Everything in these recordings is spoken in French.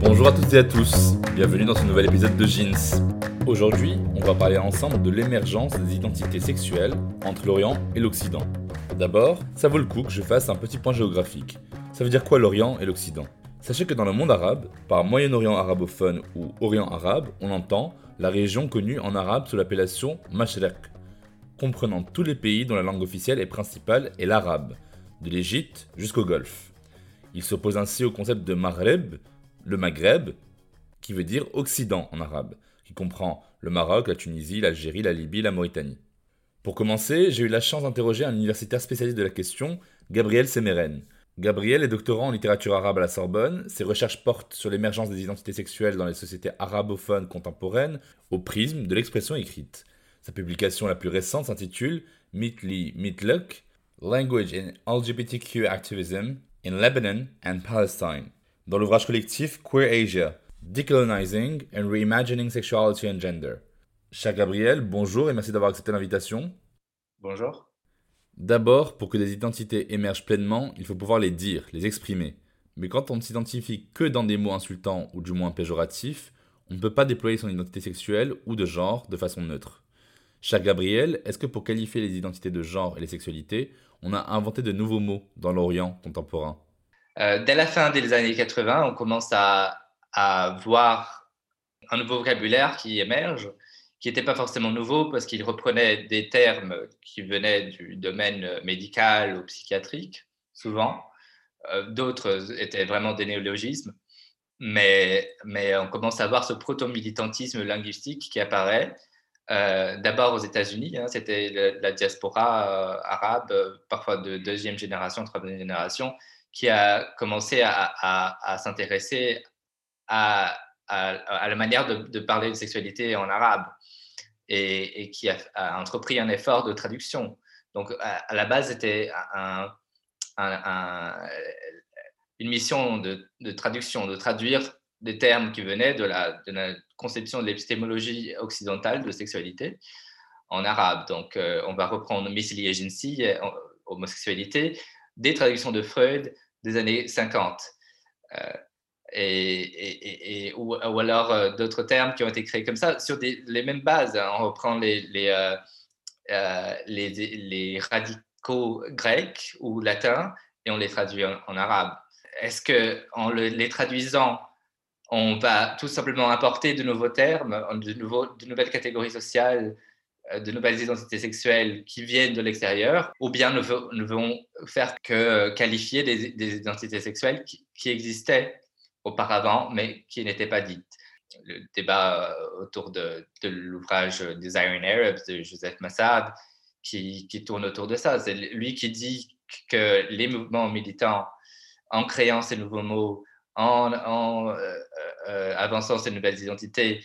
Bonjour à toutes et à tous, bienvenue dans ce nouvel épisode de Jeans. Aujourd'hui, on va parler ensemble de l'émergence des identités sexuelles entre l'Orient et l'Occident. D'abord, ça vaut le coup que je fasse un petit point géographique. Ça veut dire quoi l'Orient et l'Occident? Sachez que dans le monde arabe, par Moyen-Orient arabophone ou Orient arabe, on entend la région connue en arabe sous l'appellation Mashrek, comprenant tous les pays dont la langue officielle et principale est l'arabe, de l'Égypte jusqu'au Golfe. Il s'oppose ainsi au concept de Maghreb, le Maghreb, qui veut dire Occident en arabe, qui comprend le Maroc, la Tunisie, l'Algérie, la Libye, la Mauritanie. Pour commencer, j'ai eu la chance d'interroger un universitaire spécialiste de la question, Gabriel Semeren. Gabriel est doctorant en littérature arabe à la Sorbonne. Ses recherches portent sur l'émergence des identités sexuelles dans les sociétés arabophones contemporaines au prisme de l'expression écrite. Sa publication la plus récente s'intitule Meetly Meetluk Language in LGBTQ Activism in Lebanon and Palestine dans l'ouvrage collectif Queer Asia, Decolonizing and Reimagining Sexuality and Gender. Cher Gabriel, bonjour et merci d'avoir accepté l'invitation. Bonjour. D'abord, pour que des identités émergent pleinement, il faut pouvoir les dire, les exprimer. Mais quand on ne s'identifie que dans des mots insultants ou du moins péjoratifs, on ne peut pas déployer son identité sexuelle ou de genre de façon neutre. Cher Gabriel, est-ce que pour qualifier les identités de genre et les sexualités, on a inventé de nouveaux mots dans l'Orient contemporain? Euh, dès la fin des années 80, on commence à, voir un nouveau vocabulaire qui émerge, qui n'était pas forcément nouveau parce qu'il reprenait des termes qui venaient du domaine médical ou psychiatrique, souvent. Euh, d'autres étaient vraiment des néologismes. Mais, mais on commence à voir ce proto-militantisme linguistique qui apparaît. Euh, d'abord aux États-Unis, hein, c'était la diaspora arabe, parfois de deuxième génération, troisième génération, qui a commencé à, s'intéresser à, la manière de, parler de sexualité en arabe et, qui a, entrepris un effort de traduction. Donc, à, la base, c'était une mission de, traduction, de traduire des termes qui venaient de la, conception de l'épistémologie occidentale de sexualité en arabe. Donc, euh, on va reprendre misli agency, euh, homosexualité, des traductions de Freud, des années 50. Euh, et, ou, alors euh, d'autres termes qui ont été créés comme ça sur les mêmes bases. Hein. On reprend les, les, euh, les, les, radicaux grecs ou latins et on les traduit en, arabe. Est-ce qu'en les traduisant, on va tout simplement importer de nouveaux termes, de, nouvelles catégories sociales euh, de nouvelles identités sexuelles qui viennent de l'extérieur, ou bien ne, vont faire que euh, qualifier des, identités sexuelles qui, existaient? Auparavant, mais qui n'étaient pas dites. Le débat euh, autour de, l'ouvrage des Iron Arabs de Joseph Massad, qui, tourne autour de ça. C'est lui qui dit que les mouvements militants, en créant ces nouveaux mots, en, avançant ces nouvelles identités,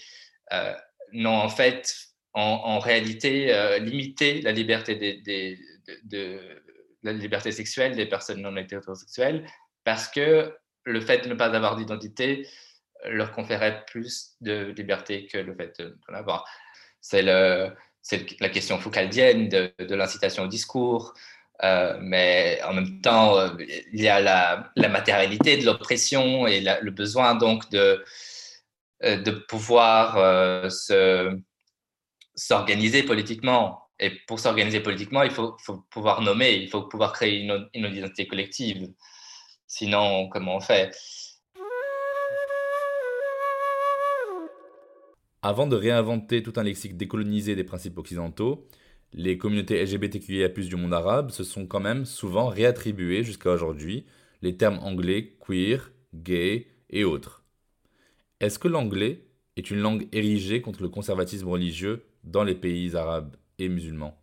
n'ont en fait en, réalité euh, limiter la liberté, des, de, la liberté sexuelle des personnes non hétérosexuelles parce que le fait de ne pas avoir d'identité leur conférait plus de liberté que le fait d'en avoir. C'est la question foucaldienne de, l'incitation au discours, euh, mais en même temps, euh, il y a la, matérialité de l'oppression et le besoin donc de, de pouvoir se s'organiser politiquement. Et pour s'organiser politiquement, il faut, pouvoir nommer, il faut pouvoir créer une, identité collective. Sinon, comment on fait? Avant de réinventer tout un lexique décolonisé des principes occidentaux, les communautés LGBTQIA+ du monde arabe se sont quand même souvent réattribuées jusqu'à aujourd'hui les termes anglais queer, gay et autres. Est-ce que l'anglais est une langue érigée contre le conservatisme religieux dans les pays arabes et musulmans?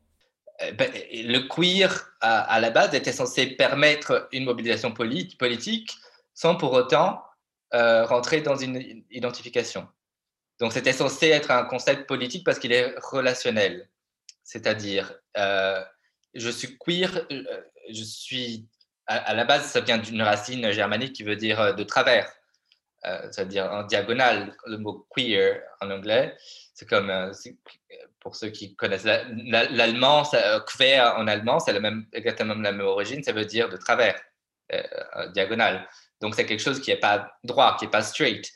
Ben, le queer, à, la base, était censé permettre une mobilisation politique sans pour autant euh, rentrer dans une identification. Donc, c'était censé être un concept politique parce qu'il est relationnel. C'est-à-dire, euh, je suis queer, je suis. À, la base, ça vient d'une racine germanique qui veut dire de travers, c'est-à-dire en diagonale, le mot queer en anglais. C'est comme, pour ceux qui connaissent l'allemand, queer en allemand, c'est exactement la même origine, ça veut dire de travers, diagonale. Donc c'est quelque chose qui n'est pas droit, qui n'est pas straight.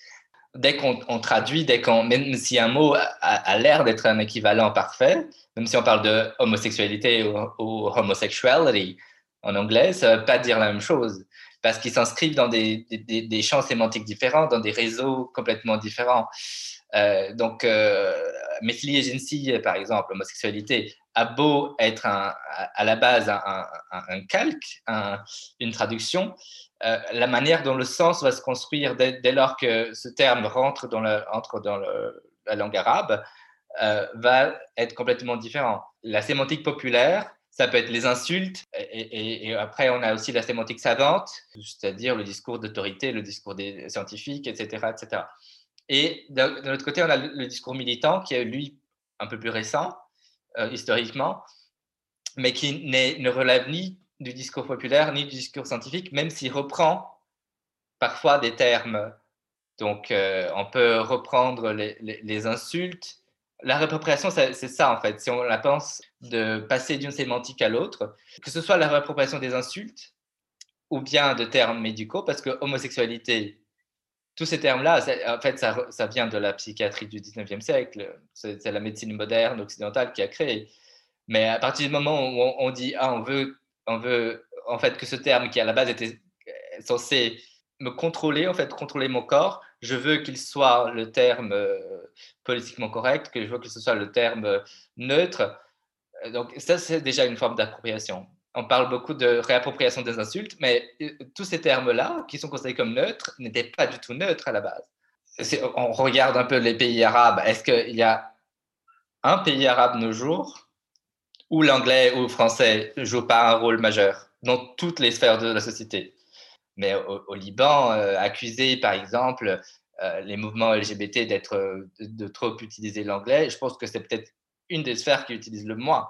Dès qu'on traduit, dès qu'on, même si un mot a, l'air d'être un équivalent parfait, même si on parle de homosexualité ou, homosexuality en anglais, ça ne veut pas dire la même chose parce qu'ils s'inscrivent dans des, champs sémantiques différents, dans des réseaux complètement différents. Euh, donc, euh, Agency, par exemple, l'homosexualité, a beau être à la base un, calque, une traduction, euh, la manière dont le sens va se construire dès, lors que ce terme rentre dans, entre dans la langue arabe euh, va être complètement différent. La sémantique populaire, ça peut être les insultes, et, après on a aussi la sémantique savante, c'est-à-dire le discours d'autorité, le discours des scientifiques, etc. etc. Et de, l'autre côté, on a le, discours militant qui est lui un peu plus récent, euh, historiquement, mais qui ne relève ni du discours populaire ni du discours scientifique, même s'il reprend parfois des termes. Donc, euh, on peut reprendre les, insultes. La réappropriation, c'est ça en fait. Si on la pense de passer d'une sémantique à l'autre, que ce soit la réappropriation des insultes ou bien de termes médicaux, parce que homosexualité, tous ces termes-là, en fait, ça, vient de la psychiatrie du 19e siècle. C'est la médecine moderne occidentale qui a créé. Mais à partir du moment où on, dit, ah, on veut on veut en fait que ce terme qui à la base était euh, censé me contrôler, en fait, contrôler mon corps, je veux qu'il soit le terme euh, politiquement correct, que je veux que ce soit le terme euh, neutre. Donc ça, c'est déjà une forme d'appropriation. On parle beaucoup de réappropriation des insultes, mais tous ces termes-là, qui sont considérés comme neutres, n'étaient pas du tout neutres à la base. On regarde un peu les pays arabes. Est-ce qu'il y a un pays arabe nos jours où l'anglais ou le français ne joue pas un rôle majeur dans toutes les sphères de la société? Mais au, Liban, euh, accuser par exemple euh, les mouvements LGBT d'être de, trop utiliser l'anglais, je pense que c'est peut-être une des sphères qui utilise le moins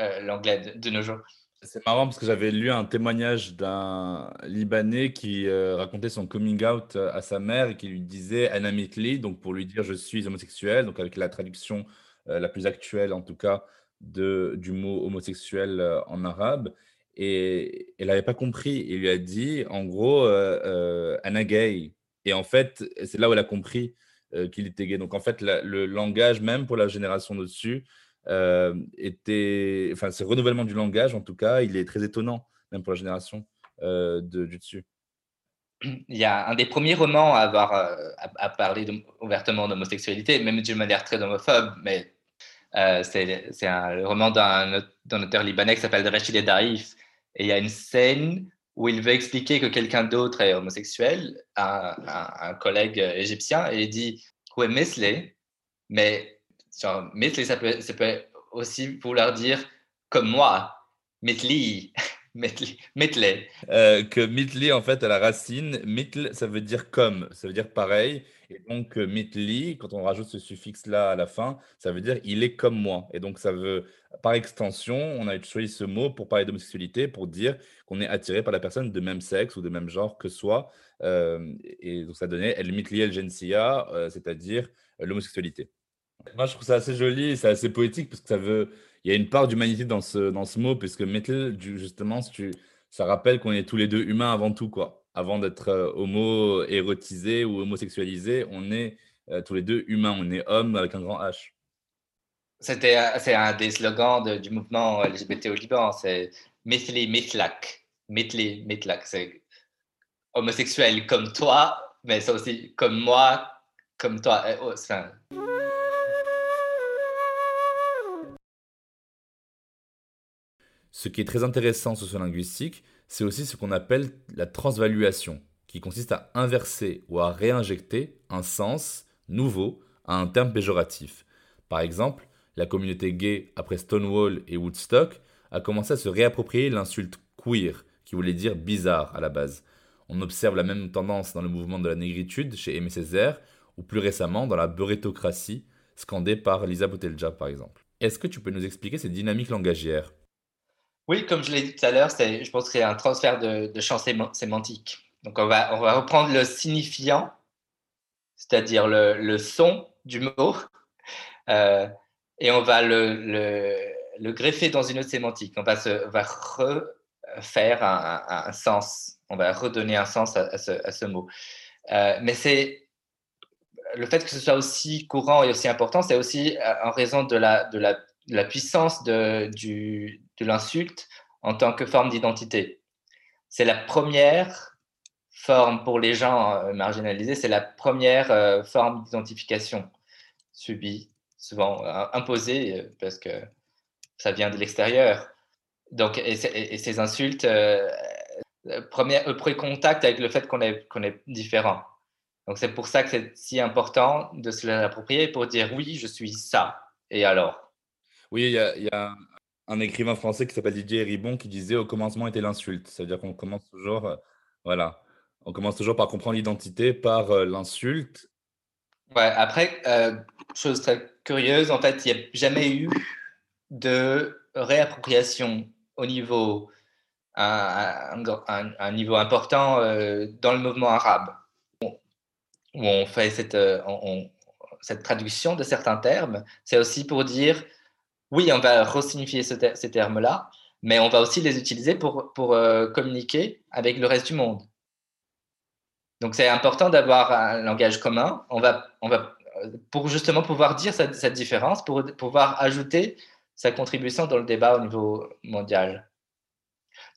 euh, l'anglais de, nos jours. C'est marrant parce que j'avais lu un témoignage d'un Libanais qui racontait son coming out à sa mère et qui lui disait Anamitli, donc pour lui dire je suis homosexuel, donc avec la traduction la plus actuelle en tout cas de, du mot homosexuel euh, en arabe. Et elle n'avait pas compris. Il lui a dit, en gros, euh, euh, Anna gay. Et en fait, c'est là où elle a compris qu'il était gay. Donc en fait, le langage, même pour la génération au-dessus, était. Enfin, ce renouvellement du langage, en tout cas, il est très étonnant, même pour la génération de, du dessus. Il y a un des premiers romans à avoir à, parler ouvertement d'homosexualité, même d'une manière très homophobe, mais euh, c'est un roman d'un auteur libanais qui s'appelle Rachid Daif. Et il y a une scène où il veut expliquer que quelqu'un d'autre est homosexuel, à un, collègue égyptien, et il dit Ouais, Misley, mais genre, ça peut, ça peut aussi vouloir dire comme moi, Mitli. Mitley. Euh, que Mitli, en fait, à la racine, Mitl, ça veut dire comme, ça veut dire pareil. Et donc, euh, Mitli, quand on rajoute ce suffixe-là à la fin, ça veut dire il est comme moi. Et donc, ça veut, par extension, on a choisi ce mot pour parler d'homosexualité, pour dire qu'on est attiré par la personne de même sexe ou de même genre que soi. Euh, et donc, ça donnait El Mitli El Gensia, c'est-à-dire l'homosexualité. Moi, je trouve ça assez joli, c'est assez poétique parce que ça veut il y a une part d'humanité dans ce, dans ce mot, puisque metal, justement, ça rappelle qu'on est tous les deux humains avant tout, quoi. Avant d'être euh, homo-érotisé ou homosexualisé, on est euh, tous les deux humains, on est hommes avec un grand H. C'était, c'est un des slogans du mouvement LGBT au Liban, c'est Mithli Mithlak. Mithli Mithlak, c'est homosexuel comme toi, mais c'est aussi comme moi, comme toi. Oh, Ce qui est très intéressant sociolinguistique, c'est aussi ce qu'on appelle la transvaluation, qui consiste à inverser ou à réinjecter un sens nouveau à un terme péjoratif. Par exemple, la communauté gay, après Stonewall et Woodstock, a commencé à se réapproprier l'insulte queer, qui voulait dire bizarre à la base. On observe la même tendance dans le mouvement de la négritude chez Aimé Césaire, ou plus récemment dans la beurrétocratie, scandée par Lisa Boutelja par exemple. Est-ce que tu peux nous expliquer ces dynamiques langagières? Oui, comme je l'ai dit tout à l'heure, je pense que c'est un transfert de, de champ sémantique. Donc on va, on va reprendre le signifiant, c'est-à-dire le, le, son du mot, euh, et on va le, le, greffer dans une autre sémantique. On va, se, va refaire un, sens, on va redonner un sens à, ce, à ce, mot. Euh, mais c'est le fait que ce soit aussi courant et aussi important, c'est aussi euh, en raison de la, de la, la puissance de, l'insulte en tant que forme d'identité. C'est la première forme pour les gens euh, marginalisés, c'est la première euh, forme d'identification subie, souvent imposée parce que ça vient de l'extérieur. Donc, et, ces insultes, euh, premier, premier, contact avec le fait qu'on est, qu'on est différent. Donc, c'est pour ça que c'est si important de se l'approprier pour dire oui, je suis ça. Et alors? Oui, il y a, un écrivain français qui s'appelle Didier Ribon qui disait au commencement était l'insulte. C'est-à-dire qu'on commence toujours, voilà, on commence toujours par comprendre l'identité, par euh, l'insulte. Ouais, après, euh, chose très curieuse, en fait, il n'y a jamais eu de réappropriation au niveau, un, niveau important euh, dans le mouvement arabe, où on fait cette, cette traduction de certains termes. C'est aussi pour dire, oui, on va resignifier ces termes-là, mais on va aussi les utiliser pour, pour communiquer avec le reste du monde. Donc c'est important d'avoir un langage commun. On va, va, pour justement pouvoir dire cette, différence, pour pouvoir ajouter sa contribution dans le débat au niveau mondial.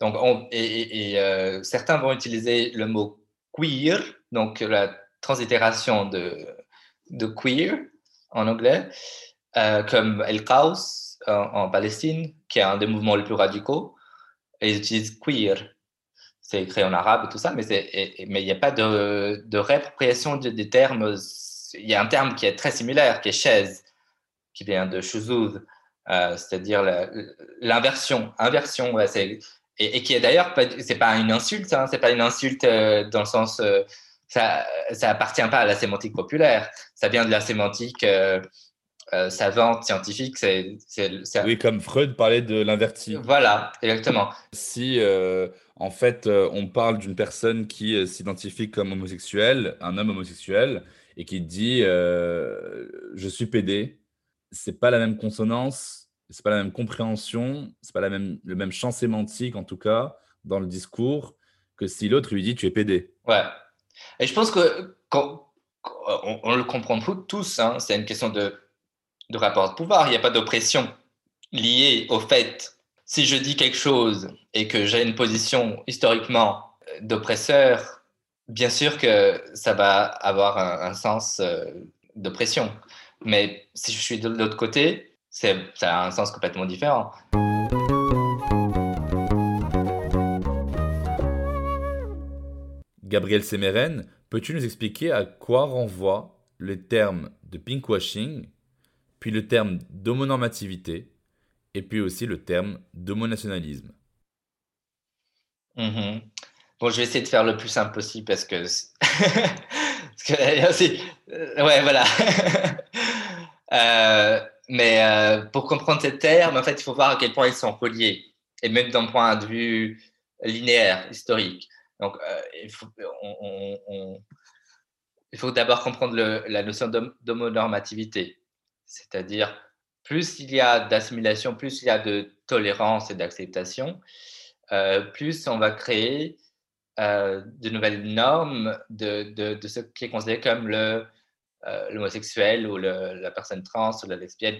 Donc, on, et, euh, certains vont utiliser le mot queer, donc la translittération de, de queer en anglais, euh, comme El Qaus en, en, Palestine, qui est un des mouvements les plus radicaux, et ils utilisent queer c'est écrit en arabe et tout ça, mais il n'y a pas de, réappropriation des termes. Il y a un terme qui est très similaire, qui est chaise, qui vient de shuzuz, euh, c'est-à-dire l'inversion. Inversion, et, qui est d'ailleurs, c'est pas une insulte, hein, c'est pas une insulte euh, dans le sens. Euh, ça, ça appartient pas à la sémantique populaire, ça vient de la sémantique. Euh, savante, scientifique. C'est, Oui, comme Freud parlait de l'inverti. Voilà, exactement. Si euh, en fait euh, on parle d'une personne qui s'identifie comme homosexuel, un homme homosexuel, et qui dit je suis pédé, c'est pas la même consonance, c'est pas la même compréhension, c'est pas la même, le même champ sémantique en tout cas dans le discours que si l'autre lui dit tu es pédé. Ouais. Et je pense que quand, on, le comprend tous, hein, c'est une question de de rapport de pouvoir, il n'y a pas d'oppression liée au fait, si je dis quelque chose et que j'ai une position historiquement euh, d'oppresseur, bien sûr que ça va avoir un, sens euh, d'oppression. Mais si je suis de l'autre côté, ça a un sens complètement différent. Gabriel Semeren, peux-tu nous expliquer à quoi renvoie le terme de pinkwashing puis le terme d'homonormativité, et puis aussi le terme d'homonationalisme. Mmh bon, je vais essayer de faire le plus simple possible parce que. parce aussi... Euh, ouais, voilà. euh, mais euh, pour comprendre ces termes, en fait, il faut voir à quel point ils sont reliés, et même d'un point de vue linéaire, historique. Donc, il faut, d'abord comprendre la notion d'homonormativité. C'est-à-dire, plus il y a d'assimilation, plus il y a de tolérance et d'acceptation, euh, plus on va créer euh, de nouvelles normes de, ce qui est considéré comme euh, l'homosexuel ou la personne trans ou la lesbienne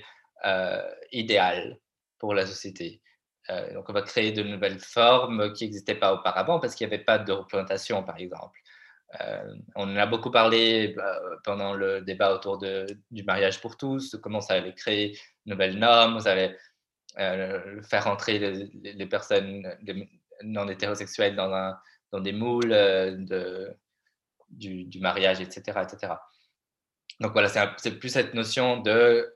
idéale pour la société. Donc, on va créer de nouvelles formes qui n'existaient pas auparavant parce qu'il n'y avait pas de représentation, par exemple. Euh, on en a beaucoup parlé euh, pendant le débat autour du mariage pour tous, comment ça allait créer de nouvelles normes, ça allait euh, faire entrer les, personnes non hétérosexuelles dans, des moules de, du, mariage, etc., etc. Donc voilà, c'est plus cette notion de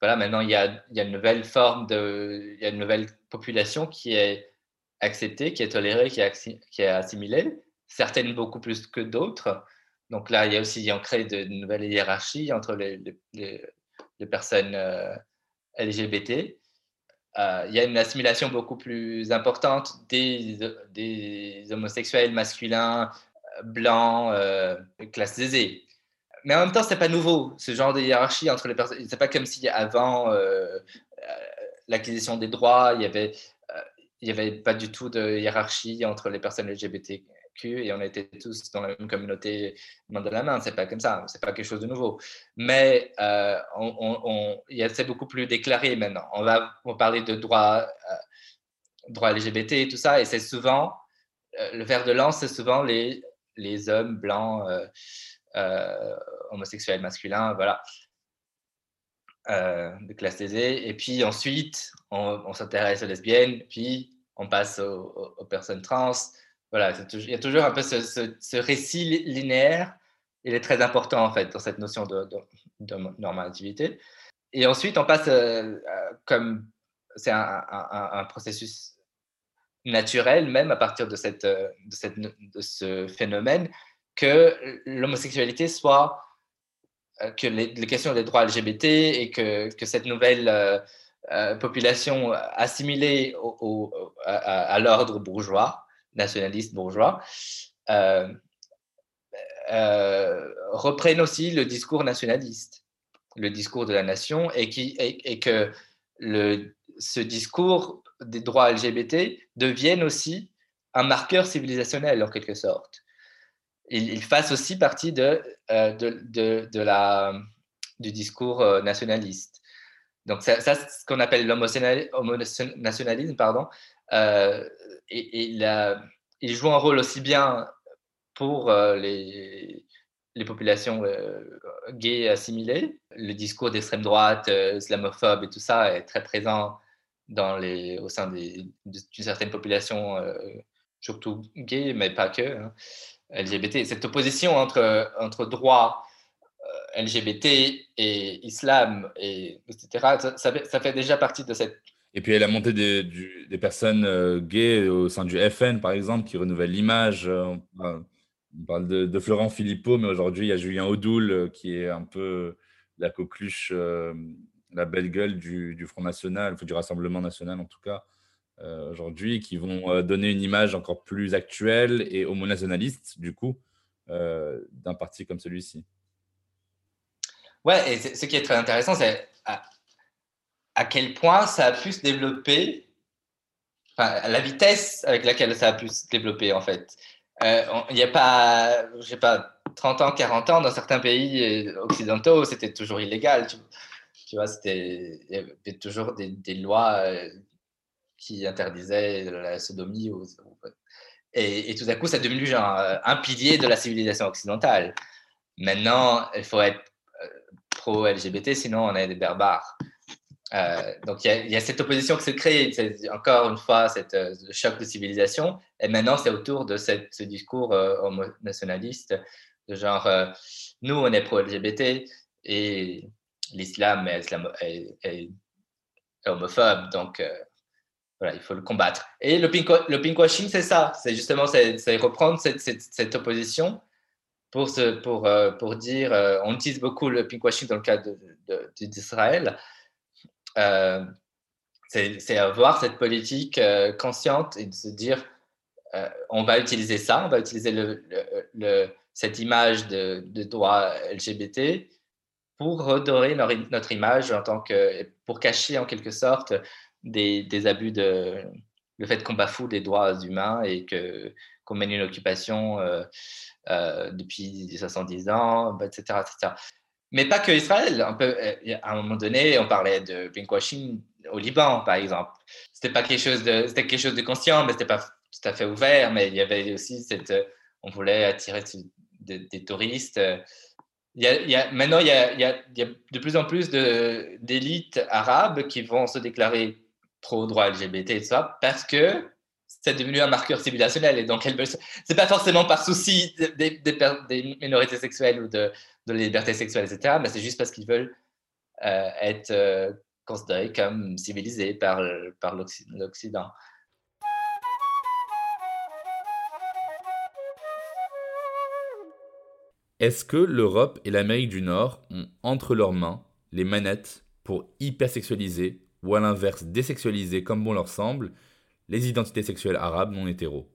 voilà, maintenant il y, a, une nouvelle forme de, il y a une nouvelle population qui est acceptée, qui est tolérée, qui est assimilée, certaines beaucoup plus que d'autres. Donc là, il y a aussi ancré de, de nouvelles hiérarchies entre les, personnes LGBT. Euh, il y a une assimilation beaucoup plus importante des, des homosexuels masculins, euh, blancs, euh, classe aisée. Mais en même temps, c'est pas nouveau, ce genre de hiérarchie entre les personnes. C'est pas comme si avant euh, l'acquisition des droits, il y avait, il y avait pas du tout de hiérarchie entre les personnes LGBT et on était tous dans la même communauté main dans la main. C'est pas comme ça, c'est pas quelque chose de nouveau. Mais euh, on, c'est beaucoup plus déclaré maintenant. On va, parler de droits euh, LGBT et tout ça, et c'est souvent euh, le ver de lance, c'est souvent les, hommes blancs, homosexuels masculins, voilà. de classe aisée. Et puis ensuite, on, s'intéresse aux lesbiennes, puis on passe aux personnes trans, voilà, il y a toujours un peu ce, récit linéaire. Il est très important, en fait, dans cette notion de, normativité. Et ensuite, on passe euh, euh, comme c'est un, processus naturel, même à partir de, cette, euh, de, cette, de ce phénomène, que l'homosexualité soit, que les, questions des droits LGBT et que, que cette nouvelle population assimilée au, à l'ordre bourgeois nationalistes bourgeois, euh, euh, reprennent aussi le discours nationaliste, le discours de la nation, et, qui, et, que le, ce discours des droits LGBT devienne aussi un marqueur civilisationnel en quelque sorte. Il, fasse aussi partie de, euh, de, de, de, la, du discours nationaliste. Donc ça, ça c'est ce qu'on appelle l'homonationalisme, pardon, euh, et, il joue un rôle aussi bien pour euh, les, populations euh, gays assimilées. Le discours d'extrême droite, islamophobe et tout ça est très présent dans les, au sein d'une certaine population, surtout gays, mais pas que, hein, LGBT. Cette opposition entre, entre droit LGBT et islam, et, etc., ça, fait déjà partie de cette et puis, la montée des, personnes euh, gays au sein du FN, par exemple, qui renouvellent l'image. Euh, on parle de, Florent Philippot, mais aujourd'hui, il y a Julien Audoul, euh, qui est un peu la coqueluche, la belle gueule du, du, Front National, du Rassemblement National en tout cas, aujourd'hui, qui vont donner une image encore plus actuelle et homonationaliste, du coup, d'un parti comme celui-ci. Ouais, et ce qui est très intéressant, c'est à quel point ça a pu se développer, enfin, la vitesse avec laquelle ça a pu se développer en fait. Euh, il n'y a pas, je sais pas, 30 ans, 40 ans, dans certains pays occidentaux, c'était toujours illégal. Tu, vois, il y avait toujours des, lois euh, qui interdisaient la sodomie. et, tout à coup, ça est devenu genre un pilier de la civilisation occidentale. Maintenant, il faut être euh, pro-LGBT, sinon on est des barbares. Euh, donc il y, a cette opposition qui se crée, encore une fois, euh, choc de civilisation. Et maintenant, c'est autour de ce discours euh, nationaliste, de genre, nous, on est pro-LGBT et l'islam est, homophobe, donc voilà, il faut le combattre. Et le, pink, le pinkwashing, c'est ça, c'est justement c'est reprendre cette, opposition pour, pour, pour dire, on utilise beaucoup le pinkwashing dans le cas d'Israël. Euh, c'est avoir cette politique euh, consciente et de se dire euh, on va utiliser ça, on va utiliser cette image de, de, droit LGBT pour redorer notre, image en tant que pour cacher en quelque sorte des, des abus de le fait qu'on bafoue les droits humains et que qu'on mène une occupation depuis 70 ans, etc. Mais pas que Israël. On peut, euh, à un moment donné, on parlait de pinkwashing au Liban, par exemple. C'était pas quelque chose de, c'était quelque chose de conscient, mais c'était pas tout à fait ouvert. Mais il y avait aussi cette, on voulait attirer des, touristes. Il y a, maintenant, il y, a, il, y a, de plus en plus d'élites arabes qui vont se déclarer pro droit LGBT et tout ça, parce que c'est devenu un marqueur civilisationnel. Et donc, c'est pas forcément par souci des, minorités sexuelles ou de, de la liberté sexuelle, etc., mais c'est juste parce qu'ils veulent euh, être euh, considérés comme civilisés par, par l'Occident. Est-ce que l'Europe et l'Amérique du Nord ont entre leurs mains les manettes pour hypersexualiser ou à l'inverse désexualiser comme bon leur semble les identités sexuelles arabes non hétéros.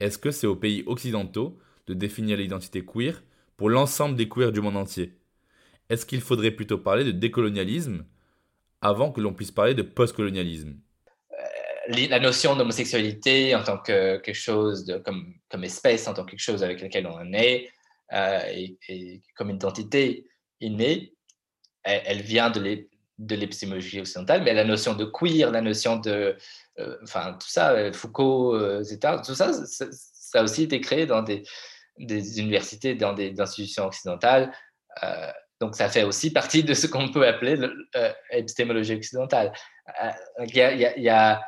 Est-ce que c'est aux pays occidentaux de définir l'identité queer pour l'ensemble des queers du monde entier? Est-ce qu'il faudrait plutôt parler de décolonialisme avant que l'on puisse parler de postcolonialisme? Euh, La notion d'homosexualité en tant que quelque chose comme, comme espèce, en tant que quelque chose avec lequel on est, euh, et, comme identité innée, elle, vient de l'épistémologie occidentale, mais la notion de queer, la notion de enfin tout ça, euh, Foucault, euh, etc., tout ça, ça, a aussi été créé dans des, universités, dans des institutions occidentales. donc ça fait aussi partie de ce qu'on peut appeler l'épistémologie occidentale. Il y, a,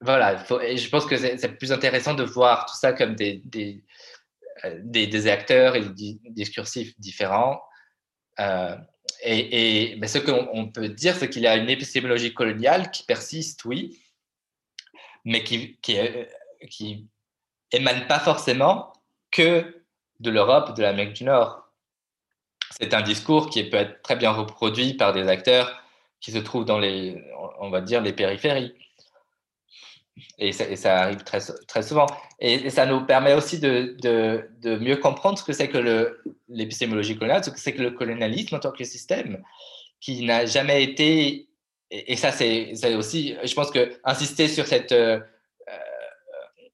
voilà, je pense que c'est plus intéressant de voir tout ça comme des, acteurs et des discursifs différents. Et, mais ce qu'on peut dire, c'est qu'il y a une épistémologie coloniale qui persiste, oui, mais qui, émane pas forcément que de l'Europe, de l'Amérique du Nord. C'est un discours qui peut être très bien reproduit par des acteurs qui se trouvent dans les, on va dire, les périphéries. Et ça, arrive très, très souvent. Et, ça nous permet aussi de, de, de mieux comprendre ce que c'est que l'épistémologie coloniale, ce que c'est que le colonialisme en tant que système, qui n'a jamais été. Et, ça, c'est aussi, je pense que insister sur cette euh,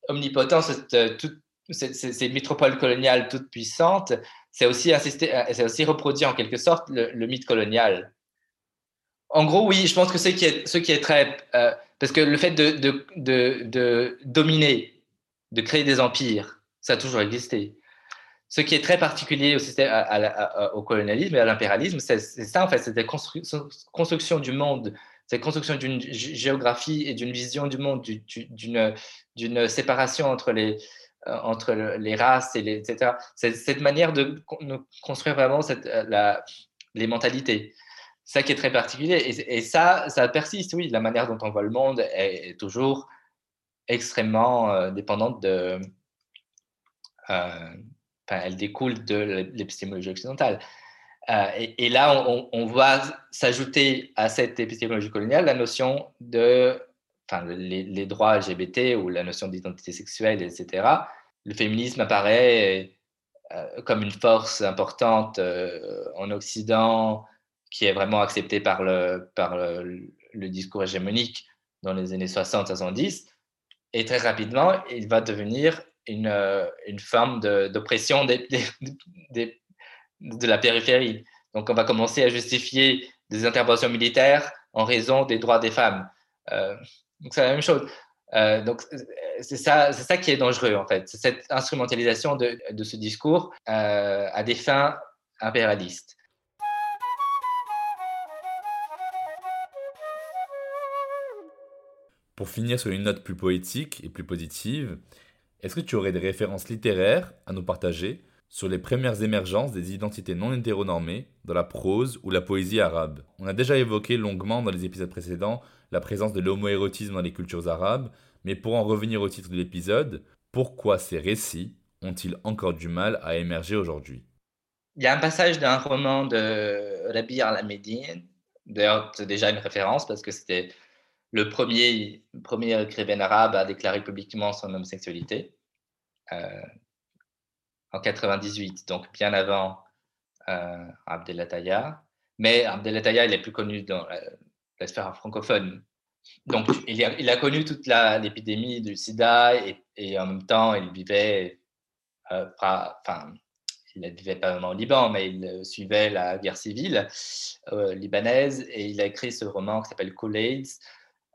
omnipotence, cette, euh, toute, ces, métropoles coloniales toutes puissantes, c'est aussi euh, aussi reproduire en quelque sorte le, mythe colonial. En gros, oui, je pense que ce qui est, qui est très parce que le fait de, de, de, dominer, de créer des empires, ça a toujours existé. Ce qui est très particulier au, système, au colonialisme et à l'impérialisme, c'est ça en fait, c'est la construction du monde, c'est la construction d'une géographie et d'une vision du monde, d'une séparation entre les, euh, entre les races et les, etc. C'est cette manière de construire vraiment cette, euh, les mentalités ça qui est très particulier. Et, ça, ça persiste, oui. La manière dont on voit le monde est, toujours extrêmement euh, dépendante de. Euh, elle découle de l'épistémologie occidentale. Euh, et, là, on, on voit s'ajouter à cette épistémologie coloniale la notion de. Enfin, les droits LGBT ou la notion d'identité sexuelle, etc. Le féminisme apparaît comme une force importante en Occident qui est vraiment accepté par le, discours hégémonique dans les années 60-70. Et très rapidement, il va devenir une, une forme d'oppression de la périphérie. Donc, on va commencer à justifier des interventions militaires en raison des droits des femmes. Euh, donc, c'est la même chose. Euh, donc, c'est ça, qui est dangereux, en fait. C'est cette instrumentalisation de, ce discours euh, à des fins impérialistes. Pour finir sur une note plus poétique et plus positive, est-ce que tu aurais des références littéraires à nous partager sur les premières émergences des identités non hétéronormées dans la prose ou la poésie arabe? On a déjà évoqué longuement dans les épisodes précédents la présence de l'homoérotisme dans les cultures arabes, mais pour en revenir au titre de l'épisode, pourquoi ces récits ont-ils encore du mal à émerger aujourd'hui? Il y a un passage d'un roman de Rabi al-Amédine, d'ailleurs c'est déjà une référence parce que c'était le premier, premier écrivain arabe à déclarer publiquement son homosexualité euh, en 98, donc bien avant euh, Abdelataya. Mais Abdelataya, il est plus connu dans la, sphère francophone. Donc, il a, connu toute l'épidémie du sida et, en même temps, il vivait, euh, enfin, il ne vivait pas vraiment au Liban, mais il suivait la guerre civile euh, libanaise et il a écrit ce roman qui s'appelle Kool-Aid,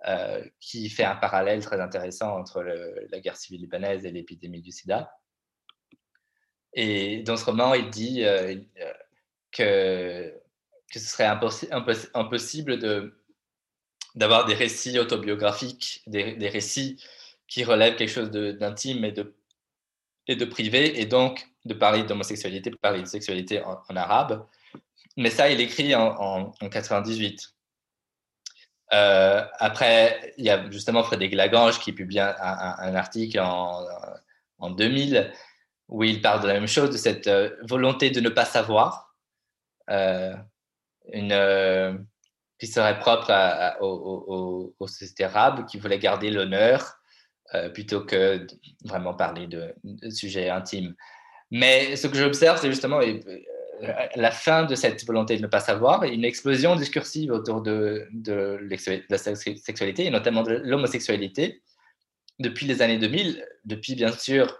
euh, qui fait un parallèle très intéressant entre la guerre civile libanaise et l'épidémie du sida. Et dans ce roman, il dit euh, que, que ce serait impossible d'avoir des récits autobiographiques, des, récits qui relève quelque chose d'intime et de, privé, et donc de parler d'homosexualité, de parler de sexualité en, arabe. Mais ça, il écrit en, en, 98. Euh, après, il y a justement Frédéric Lagrange qui publie un, article en, en, 2000 où il parle de la même chose, de cette euh, volonté de ne pas savoir, euh, qui serait propre à, aux, sociétés arabes, qui voulaient garder l'honneur plutôt que vraiment parler de, sujets intimes. Mais ce que j'observe, c'est justement la fin de cette volonté de ne pas savoir une explosion discursive autour de, de, la sexualité et notamment de l'homosexualité depuis les années 2000, depuis bien sûr,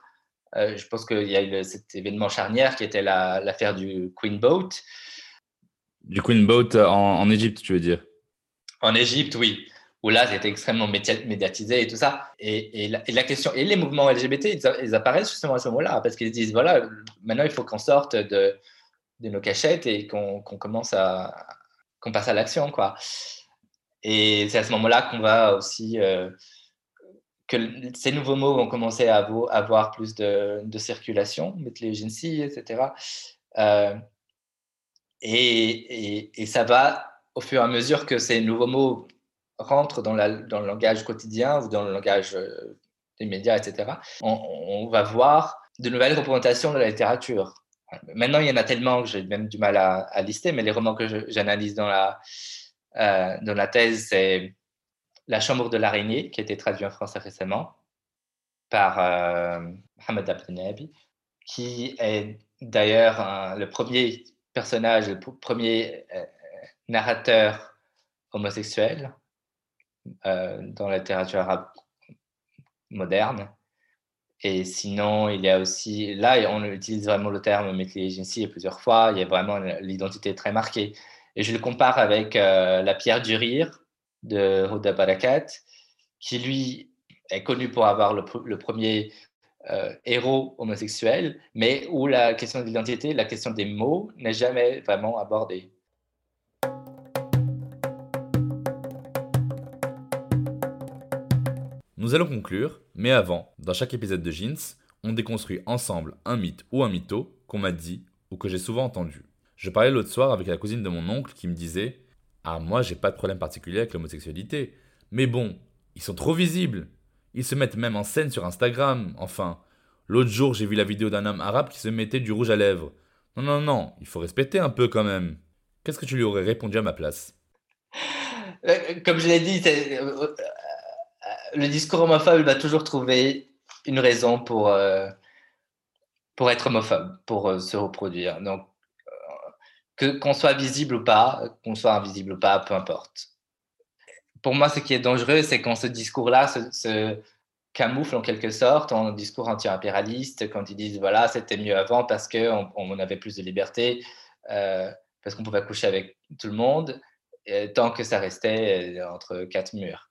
euh, je pense qu'il y a eu cet événement charnière qui était l'affaire du Queen Boat. Du Queen Boat en Égypte, tu veux dire? En Égypte, oui où là, c'était extrêmement médiatisé et tout ça. Et, la, question, et les mouvements LGBT, ils, apparaissent justement à ce moment-là, parce qu'ils disent, voilà, maintenant, il faut qu'on sorte de, de, nos cachettes et qu'on commence à, qu'on passe à l'action, quoi. Et c'est à ce moment-là qu'on va aussi, euh, que ces nouveaux mots vont commencer à avoir plus de, circulation, mettre les agencies, etc. Euh, et, et ça va, au fur et à mesure que ces nouveaux mots rentre dans, la, dans, le langage quotidien ou dans le langage euh, des médias, etc., on, va voir de nouvelles représentations de la littérature. Maintenant, il y en a tellement que j'ai même du mal à, lister, mais les romans que j'analyse dans la, euh, dans la thèse, c'est La Chambre de l'araignée, qui a été traduit en français récemment par euh, Mohamed qui est d'ailleurs le premier personnage, le premier narrateur homosexuel euh, dans la littérature arabe moderne. Et sinon, il y a aussi, là, on utilise vraiment le terme Metli plusieurs fois, il y a vraiment l'identité très marquée. Et je le compare avec euh, La pierre du rire de Huda Barakat, qui lui est connu pour avoir le, premier euh, héros homosexuel, mais où la question de l'identité, la question des mots n'est jamais vraiment abordée. Nous allons conclure, mais avant, dans chaque épisode de Jeans, on déconstruit ensemble un mythe ou un mytho qu'on m'a dit ou que j'ai souvent entendu. Je parlais l'autre soir avec la cousine de mon oncle qui me disait Ah, moi j'ai pas de problème particulier avec l'homosexualité, mais bon, ils sont trop visibles. Ils se mettent même en scène sur Instagram, enfin. L'autre jour, j'ai vu la vidéo d'un homme arabe qui se mettait du rouge à lèvres. Non, non, non, il faut respecter un peu quand même. Qu'est-ce que tu lui aurais répondu à ma place? Euh, Comme je l'ai dit, euh, le discours homophobe va toujours trouver une raison pour, euh, pour être homophobe, pour euh, se reproduire. Donc, euh, que qu'on soit visible ou pas, qu'on soit invisible ou pas, peu importe. Pour moi, ce qui est dangereux, c'est quand ce discours-là se, camoufle en quelque sorte en discours anti-impérialiste, quand ils disent voilà, c'était mieux avant parce qu'on on avait plus de liberté, parce qu'on pouvait coucher avec tout le monde, tant que ça restait entre quatre murs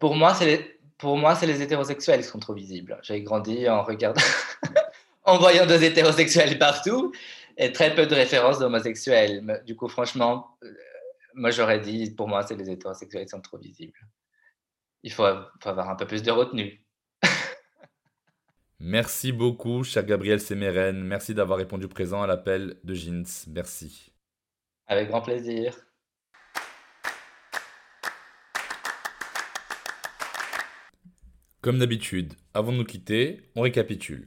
pour moi, c'est les, pour moi, c'est les hétérosexuels qui sont trop visibles. J'ai grandi en regardant, en voyant des hétérosexuels partout et très peu de références d'homosexuels. Du coup, franchement, euh, moi, j'aurais dit, pour moi, c'est les hétérosexuels qui sont trop visibles. Il faut, avoir un peu plus de retenue. Merci beaucoup, cher Gabriel Sémérène. Merci d'avoir répondu présent à l'appel de Jeans. Merci. Avec grand plaisir. Comme d'habitude, avant de nous quitter, on récapitule.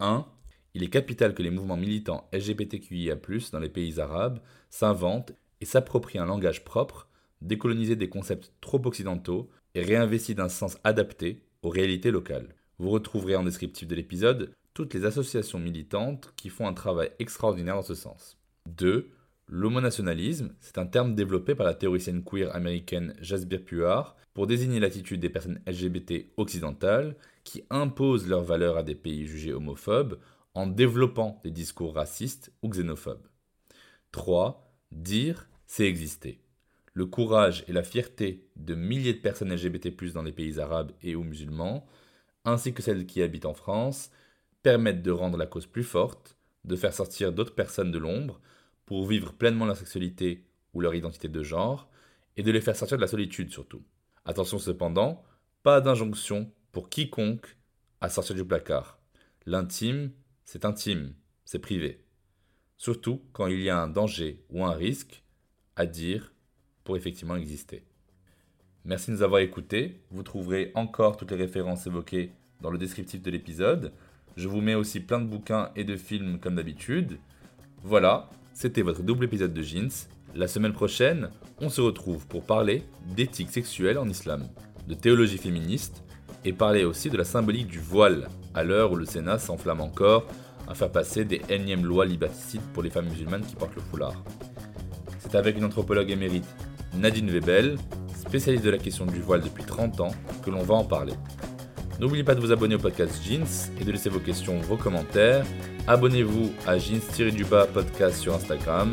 1. Il est capital que les mouvements militants LGBTQIA, dans les pays arabes, s'inventent et s'approprient un langage propre, décolonisé des concepts trop occidentaux et réinvestis d'un sens adapté aux réalités locales. Vous retrouverez en descriptif de l'épisode toutes les associations militantes qui font un travail extraordinaire dans ce sens. 2. L'homonationalisme, c'est un terme développé par la théoricienne queer américaine Jasbir Puar pour désigner l'attitude des personnes LGBT occidentales qui imposent leurs valeurs à des pays jugés homophobes en développant des discours racistes ou xénophobes. 3. Dire, c'est exister. Le courage et la fierté de milliers de personnes LGBT+ dans les pays arabes et ou musulmans, ainsi que celles qui habitent en France, permettent de rendre la cause plus forte, de faire sortir d'autres personnes de l'ombre pour vivre pleinement leur sexualité ou leur identité de genre, et de les faire sortir de la solitude surtout. Attention cependant, pas d'injonction pour quiconque à sortir du placard. L'intime, c'est intime, c'est privé. Surtout quand il y a un danger ou un risque à dire pour effectivement exister. Merci de nous avoir écoutés. Vous trouverez encore toutes les références évoquées dans le descriptif de l'épisode. Je vous mets aussi plein de bouquins et de films comme d'habitude. Voilà, c'était votre double épisode de Jeans. La semaine prochaine, on se retrouve pour parler d'éthique sexuelle en islam, de théologie féministe et parler aussi de la symbolique du voile, à l'heure où le Sénat s'enflamme encore à faire passer des énièmes lois liberticides pour les femmes musulmanes qui portent le foulard. C'est avec une anthropologue émérite, Nadine Webel, spécialiste de la question du voile depuis 30 ans, que l'on va en parler. N'oubliez pas de vous abonner au podcast Jeans et de laisser vos questions, vos commentaires. Abonnez-vous à Jeans-du-bas podcast sur Instagram,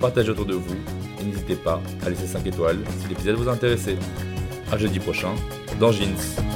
partagez autour de vous et n'hésitez pas à laisser 5 étoiles si l'épisode vous a intéressé. A jeudi prochain dans Jeans.